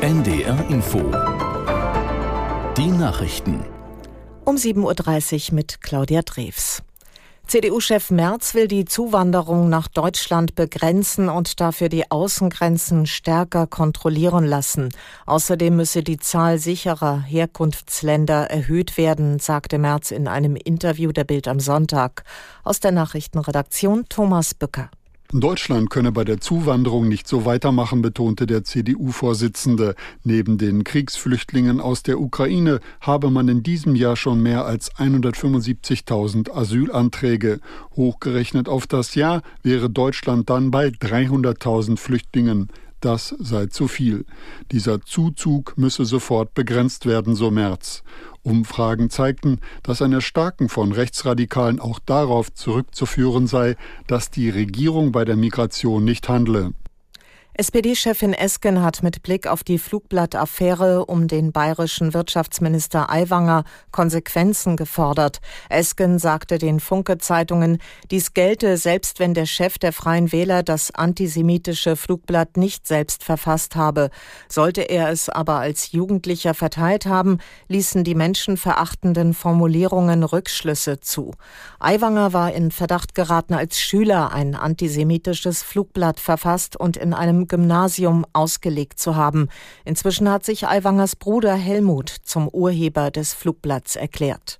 NDR Info. Die Nachrichten. Um 7.30 Uhr mit Claudia Drews. CDU-Chef Merz will die Zuwanderung nach Deutschland begrenzen und dafür die Außengrenzen stärker kontrollieren lassen. Außerdem müsse die Zahl sicherer Herkunftsländer erhöht werden, sagte Merz in einem Interview der Bild am Sonntag. Aus der Nachrichtenredaktion Thomas Bücker. Deutschland könne bei der Zuwanderung nicht so weitermachen, betonte der CDU-Vorsitzende. Neben den Kriegsflüchtlingen aus der Ukraine habe man in diesem Jahr schon mehr als 175.000 Asylanträge. Hochgerechnet auf das Jahr wäre Deutschland dann bei 300.000 Flüchtlingen. Das sei zu viel. Dieser Zuzug müsse sofort begrenzt werden, so Merz. Umfragen zeigten, dass ein Erstarken von Rechtsradikalen auch darauf zurückzuführen sei, dass die Regierung bei der Migration nicht handle. SPD-Chefin Esken hat mit Blick auf die Flugblattaffäre um den bayerischen Wirtschaftsminister Aiwanger Konsequenzen gefordert. Esken sagte den Funke-Zeitungen, dies gelte selbst wenn der Chef der Freien Wähler das antisemitische Flugblatt nicht selbst verfasst habe. Sollte er es aber als Jugendlicher verteilt haben, ließen die menschenverachtenden Formulierungen Rückschlüsse zu. Aiwanger war in Verdacht geraten, als Schüler ein antisemitisches Flugblatt verfasst und in einem Gymnasium ausgelegt zu haben. Inzwischen hat sich Aiwangers Bruder Helmut zum Urheber des Flugblatts erklärt.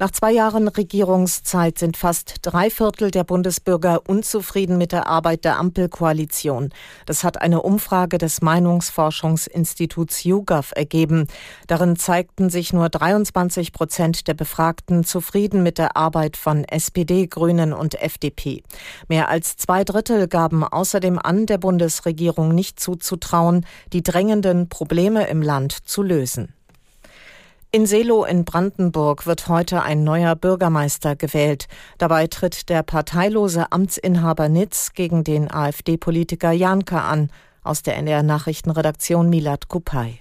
Nach zwei Jahren Regierungszeit sind fast drei Viertel der Bundesbürger unzufrieden mit der Arbeit der Ampelkoalition. Das hat eine Umfrage des Meinungsforschungsinstituts YouGov ergeben. Darin zeigten sich nur 23 Prozent der Befragten zufrieden mit der Arbeit von SPD, Grünen und FDP. Mehr als zwei Drittel gaben außerdem an, der Bundesregierung nicht zuzutrauen, die drängenden Probleme im Land zu lösen. In Selo in Brandenburg wird heute ein neuer Bürgermeister gewählt. Dabei tritt der parteilose Amtsinhaber Nitz gegen den AfD-Politiker Janke an. Aus der NDR Nachrichtenredaktion Milat Kupay.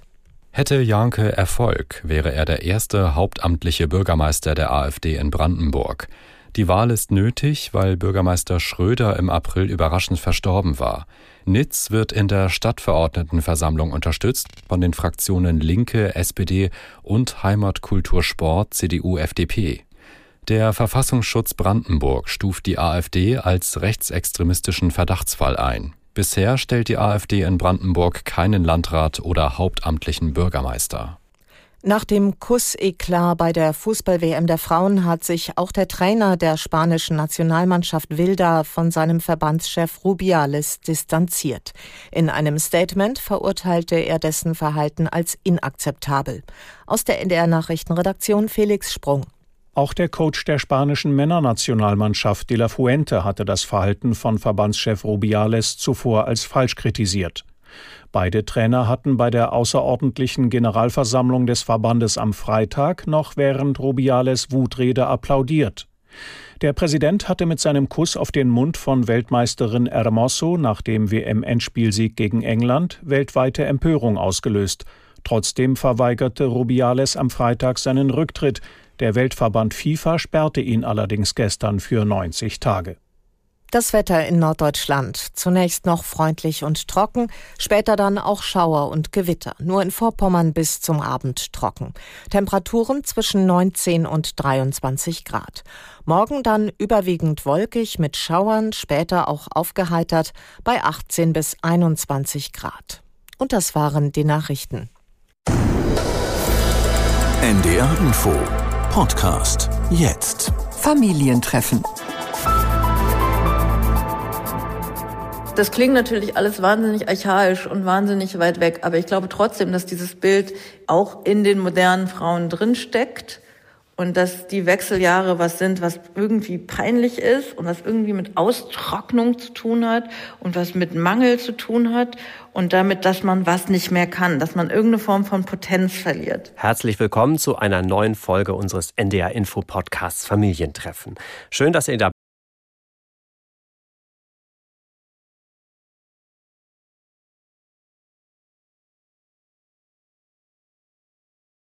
Hätte Janke Erfolg, wäre er der erste hauptamtliche Bürgermeister der AfD in Brandenburg. Die Wahl ist nötig, weil Bürgermeister Schröder im April überraschend verstorben war. Nitz wird in der Stadtverordnetenversammlung unterstützt von den Fraktionen Linke, SPD und Heimat, Kultur, Sport, CDU, FDP. Der Verfassungsschutz Brandenburg stuft die AfD als rechtsextremistischen Verdachtsfall ein. Bisher stellt die AfD in Brandenburg keinen Landrat oder hauptamtlichen Bürgermeister. Nach dem Kusseklar bei der Fußball-WM der Frauen hat sich auch der Trainer der spanischen Nationalmannschaft Wilda von seinem Verbandschef Rubiales distanziert. In einem Statement verurteilte er dessen Verhalten als inakzeptabel. Aus der NDR Nachrichtenredaktion Felix Sprung. Auch der Coach der spanischen Männernationalmannschaft De La Fuente hatte das Verhalten von Verbandschef Rubiales zuvor als falsch kritisiert. Beide Trainer hatten bei der außerordentlichen Generalversammlung des Verbandes am Freitag noch während Rubiales Wutrede applaudiert. Der Präsident hatte mit seinem Kuss auf den Mund von Weltmeisterin Hermoso nach dem WM-Endspielsieg gegen England weltweite Empörung ausgelöst. Trotzdem verweigerte Rubiales am Freitag seinen Rücktritt. Der Weltverband FIFA sperrte ihn allerdings gestern für 90 Tage. Das Wetter in Norddeutschland. Zunächst noch freundlich und trocken, später dann auch Schauer und Gewitter. Nur in Vorpommern bis zum Abend trocken. Temperaturen zwischen 19 und 23 Grad. Morgen dann überwiegend wolkig mit Schauern, später auch aufgeheitert bei 18 bis 21 Grad. Und das waren die Nachrichten. NDR Info Podcast jetzt. Familientreffen. Das klingt natürlich alles wahnsinnig archaisch und wahnsinnig weit weg, aber ich glaube trotzdem, dass dieses Bild auch in den modernen Frauen drinsteckt und dass die Wechseljahre was sind, was irgendwie peinlich ist und was irgendwie mit Austrocknung zu tun hat und was mit Mangel zu tun hat und damit, dass man was nicht mehr kann, dass man irgendeine Form von Potenz verliert. Herzlich willkommen zu einer neuen Folge unseres NDR Info Podcasts Familientreffen. Schön, dass ihr dabei